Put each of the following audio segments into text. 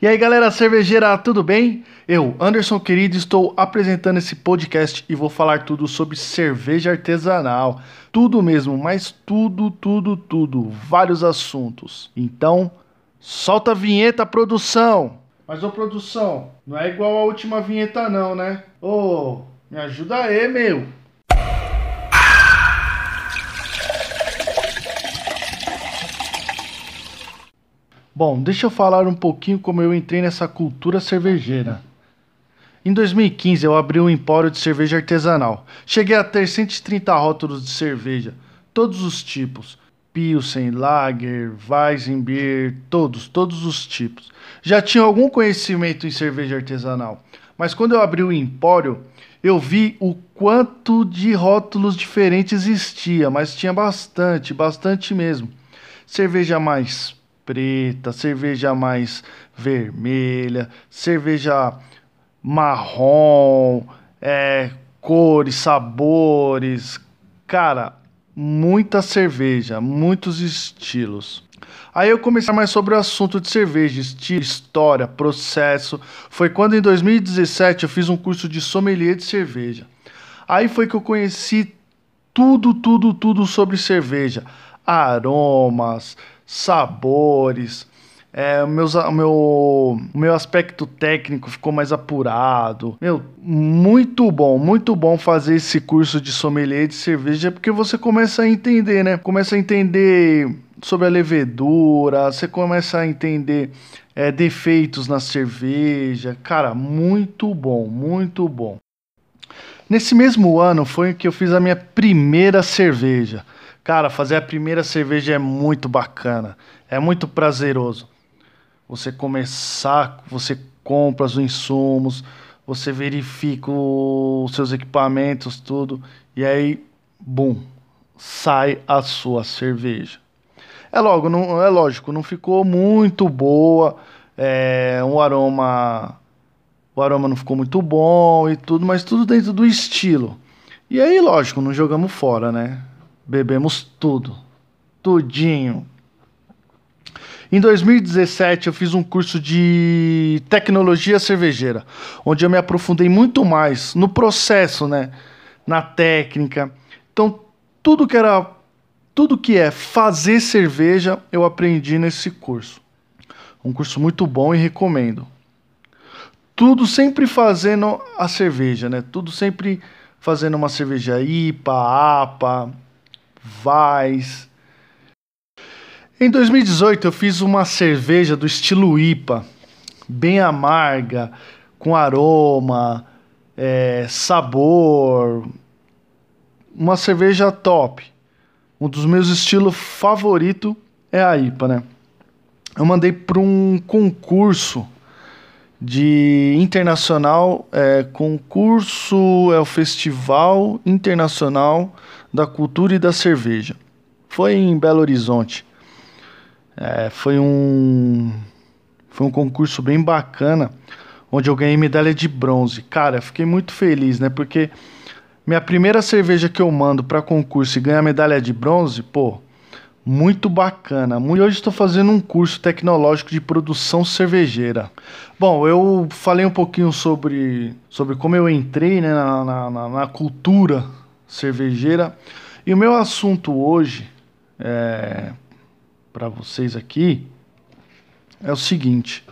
E aí galera cervejeira, tudo bem? Eu, Anderson Querido, estou apresentando esse podcast e vou falar tudo sobre cerveja artesanal. Tudo mesmo, mas tudo, tudo, tudo. Vários assuntos. Então, solta a vinheta, produção! Mas ô produção, não é igual a última vinheta não, né? Ô, me ajuda aí, meu! Bom, deixa eu falar um pouquinho como eu entrei nessa cultura cervejeira. Em 2015 eu abri um empório de cerveja artesanal. Cheguei a ter 130 rótulos de cerveja, todos os tipos. Pilsen, Lager, Weizenbier, todos, todos os tipos. Já tinha algum conhecimento em cerveja artesanal, mas quando eu abri o empório, eu vi o quanto de rótulos diferentes existia, mas tinha bastante, bastante mesmo. Cerveja mais preta, cerveja mais vermelha, cerveja marrom, é, cores, sabores. Cara, muita cerveja, muitos estilos. Aí eu comecei mais sobre o assunto de cerveja, estilo, história, processo. Foi quando em 2017 eu fiz um curso de sommelier de cerveja. Aí foi que eu conheci tudo, tudo, tudo sobre cerveja, aromas, sabores. É, meus, meu, meu aspecto técnico ficou mais apurado. Meu, muito bom, muito bom fazer esse curso de sommelier de cerveja, porque você começa a entender, né? Começa a entender sobre a levedura, você começa a entender é, defeitos na cerveja. Cara, muito bom, muito bom. Nesse mesmo ano foi que eu fiz a minha primeira cerveja. Cara, fazer a primeira cerveja é muito bacana, é muito prazeroso. Você começar, você compra os insumos, você verifica os seus equipamentos, tudo, e aí, bum, sai a sua cerveja. É logo, não, é lógico, não ficou muito boa, é, aroma, o aroma não ficou muito bom e tudo, mas tudo dentro do estilo. E aí, lógico, não jogamos fora, né? Bebemos tudo. Tudinho. Em 2017 eu fiz um curso de tecnologia cervejeira, onde eu me aprofundei muito mais no processo, né, na técnica. Então, tudo que era tudo que é fazer cerveja, eu aprendi nesse curso. Um curso muito bom e recomendo. Tudo sempre fazendo a cerveja, né? Tudo sempre fazendo uma cerveja IPA, APA, Vais. Em 2018 eu fiz uma cerveja do estilo IPA, bem amarga, com aroma, é, sabor, uma cerveja top. Um dos meus estilos favorito é a IPA, né? Eu mandei para um concurso de internacional, é, concurso é o Festival Internacional da Cultura e da Cerveja. Foi em Belo Horizonte. É, foi um foi um concurso bem bacana, onde eu ganhei medalha de bronze. Cara, fiquei muito feliz, né? Porque minha primeira cerveja que eu mando para concurso e ganhar medalha de bronze, pô, muito bacana. E hoje estou fazendo um curso tecnológico de produção cervejeira. Bom, eu falei um pouquinho sobre, sobre como eu entrei né, na, na, na cultura cervejeira. E o meu assunto hoje, é, para vocês aqui, é o seguinte: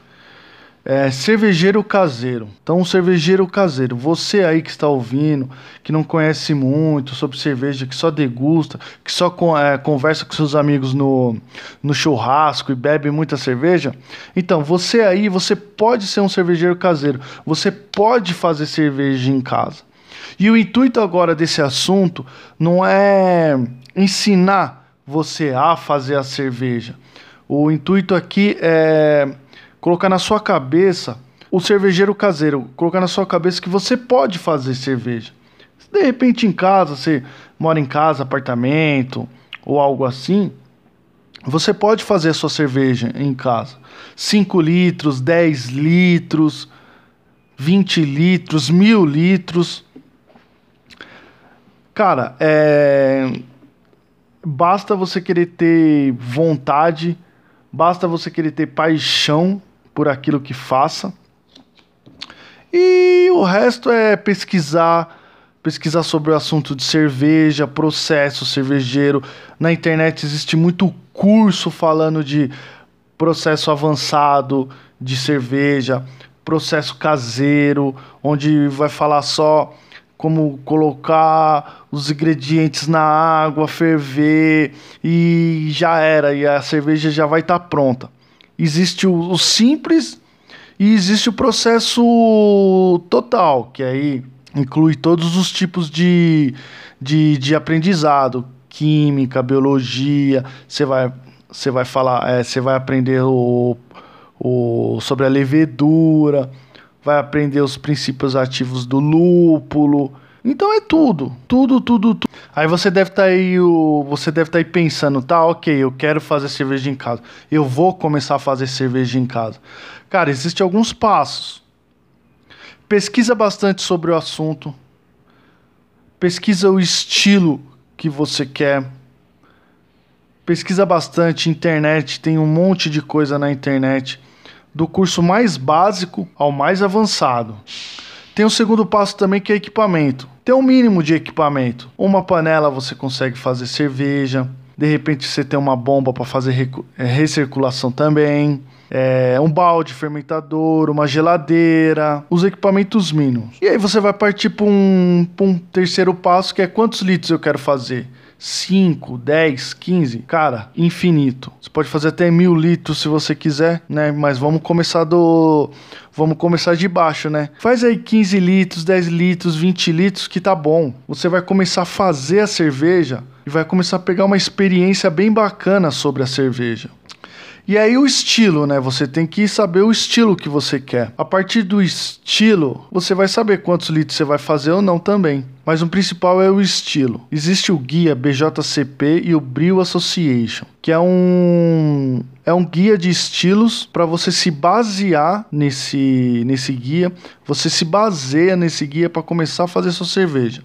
é, cervejeiro caseiro. Então, cervejeiro caseiro, você aí que está ouvindo, que não conhece muito sobre cerveja, que só degusta, que só é, conversa com seus amigos no, no churrasco e bebe muita cerveja, então você aí, você pode ser um cervejeiro caseiro, você pode fazer cerveja em casa. E o intuito agora desse assunto não é ensinar você a fazer a cerveja. O intuito aqui é colocar na sua cabeça o cervejeiro caseiro, colocar na sua cabeça que você pode fazer cerveja. De repente em casa, você mora em casa, apartamento ou algo assim, você pode fazer a sua cerveja em casa. 5 litros, 10 litros, 20 litros, mil litros. Cara, é... basta você querer ter vontade, basta você querer ter paixão por aquilo que faça. E o resto é pesquisar, pesquisar sobre o assunto de cerveja, processo cervejeiro. Na internet existe muito curso falando de processo avançado de cerveja, processo caseiro, onde vai falar só como colocar os ingredientes na água, ferver e já era, e a cerveja já vai estar tá pronta. Existe o, o simples e existe o processo total, que aí inclui todos os tipos de, de, de aprendizado, química, biologia, você vai, você vai falar, é, você vai aprender o, o, sobre a levedura, vai aprender os princípios ativos do lúpulo. Então é tudo, tudo, tudo, tudo. Aí você deve estar tá aí, o, você deve estar tá aí pensando, tá, ok, eu quero fazer cerveja em casa, eu vou começar a fazer cerveja em casa. Cara, existem alguns passos. Pesquisa bastante sobre o assunto. Pesquisa o estilo que você quer. Pesquisa bastante internet, tem um monte de coisa na internet do curso mais básico ao mais avançado. Tem o segundo passo também que é equipamento. Tem um mínimo de equipamento. Uma panela você consegue fazer cerveja. De repente você tem uma bomba para fazer é, recirculação também. É, um balde fermentador, uma geladeira, os equipamentos mínimos. E aí você vai partir para um, um terceiro passo que é quantos litros eu quero fazer. 5, 10, 15, cara, infinito. Você pode fazer até mil litros se você quiser, né? Mas vamos começar do. Vamos começar de baixo, né? Faz aí 15 litros, 10 litros, 20 litros que tá bom. Você vai começar a fazer a cerveja e vai começar a pegar uma experiência bem bacana sobre a cerveja. E aí o estilo, né? Você tem que saber o estilo que você quer. A partir do estilo, você vai saber quantos litros você vai fazer ou não também. Mas o principal é o estilo. Existe o guia BJCP e o Brew Association, que é um é um guia de estilos para você se basear nesse nesse guia. Você se baseia nesse guia para começar a fazer sua cerveja.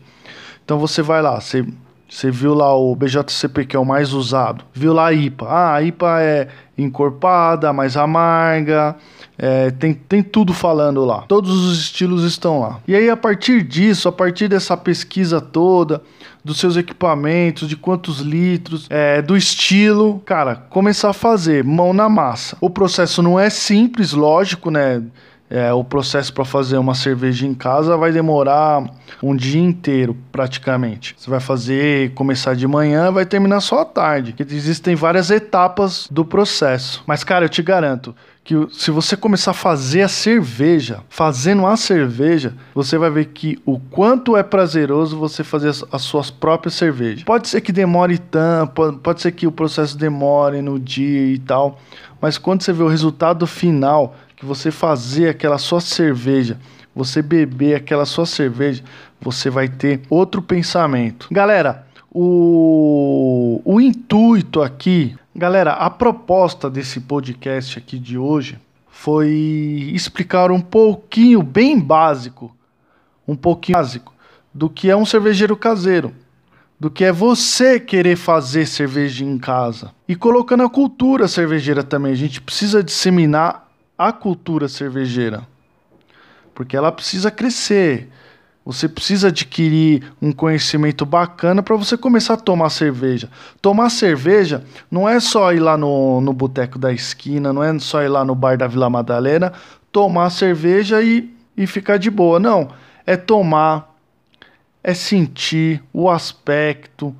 Então você vai lá, você você viu lá o BJCP, que é o mais usado. Viu lá a IPA. Ah, a IPA é encorpada, mais amarga. É, tem, tem tudo falando lá. Todos os estilos estão lá. E aí, a partir disso, a partir dessa pesquisa toda, dos seus equipamentos, de quantos litros, é, do estilo, cara, começar a fazer mão na massa. O processo não é simples, lógico, né? É, o processo para fazer uma cerveja em casa vai demorar um dia inteiro, praticamente. Você vai fazer, começar de manhã, vai terminar só à tarde. Existem várias etapas do processo. Mas, cara, eu te garanto que se você começar a fazer a cerveja, fazendo a cerveja, você vai ver que o quanto é prazeroso você fazer as, as suas próprias cervejas. Pode ser que demore tanto, pode, ser que o processo demore no dia e tal, mas quando você vê o resultado final, você fazer aquela sua cerveja, você beber aquela sua cerveja, você vai ter outro pensamento. Galera, o, o intuito aqui, galera, a proposta desse podcast aqui de hoje foi explicar um pouquinho, bem básico, um pouquinho básico, do que é um cervejeiro caseiro do que é você querer fazer cerveja em casa. E colocando a cultura cervejeira também. A gente precisa disseminar a cultura cervejeira. Porque ela precisa crescer. Você precisa adquirir um conhecimento bacana para você começar a tomar cerveja. Tomar cerveja não é só ir lá no, no boteco da esquina, não é só ir lá no bar da Vila Madalena, tomar cerveja e, e ficar de boa. Não. É tomar, é sentir o aspecto,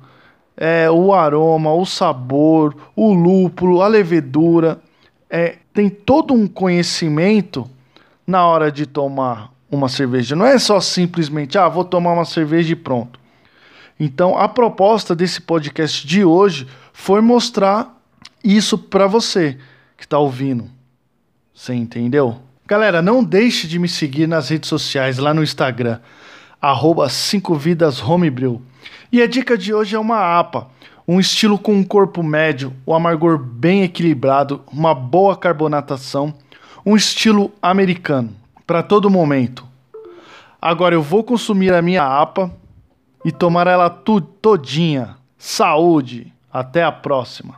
é o aroma, o sabor, o lúpulo, a levedura. É tem todo um conhecimento na hora de tomar uma cerveja. Não é só simplesmente, ah, vou tomar uma cerveja e pronto. Então, a proposta desse podcast de hoje foi mostrar isso para você que está ouvindo. Você entendeu? Galera, não deixe de me seguir nas redes sociais, lá no Instagram, arroba 5vidashomebrew. E a dica de hoje é uma APA um estilo com um corpo médio, o um amargor bem equilibrado, uma boa carbonatação, um estilo americano, para todo momento. Agora eu vou consumir a minha APA e tomar ela todinha. Saúde! Até a próxima!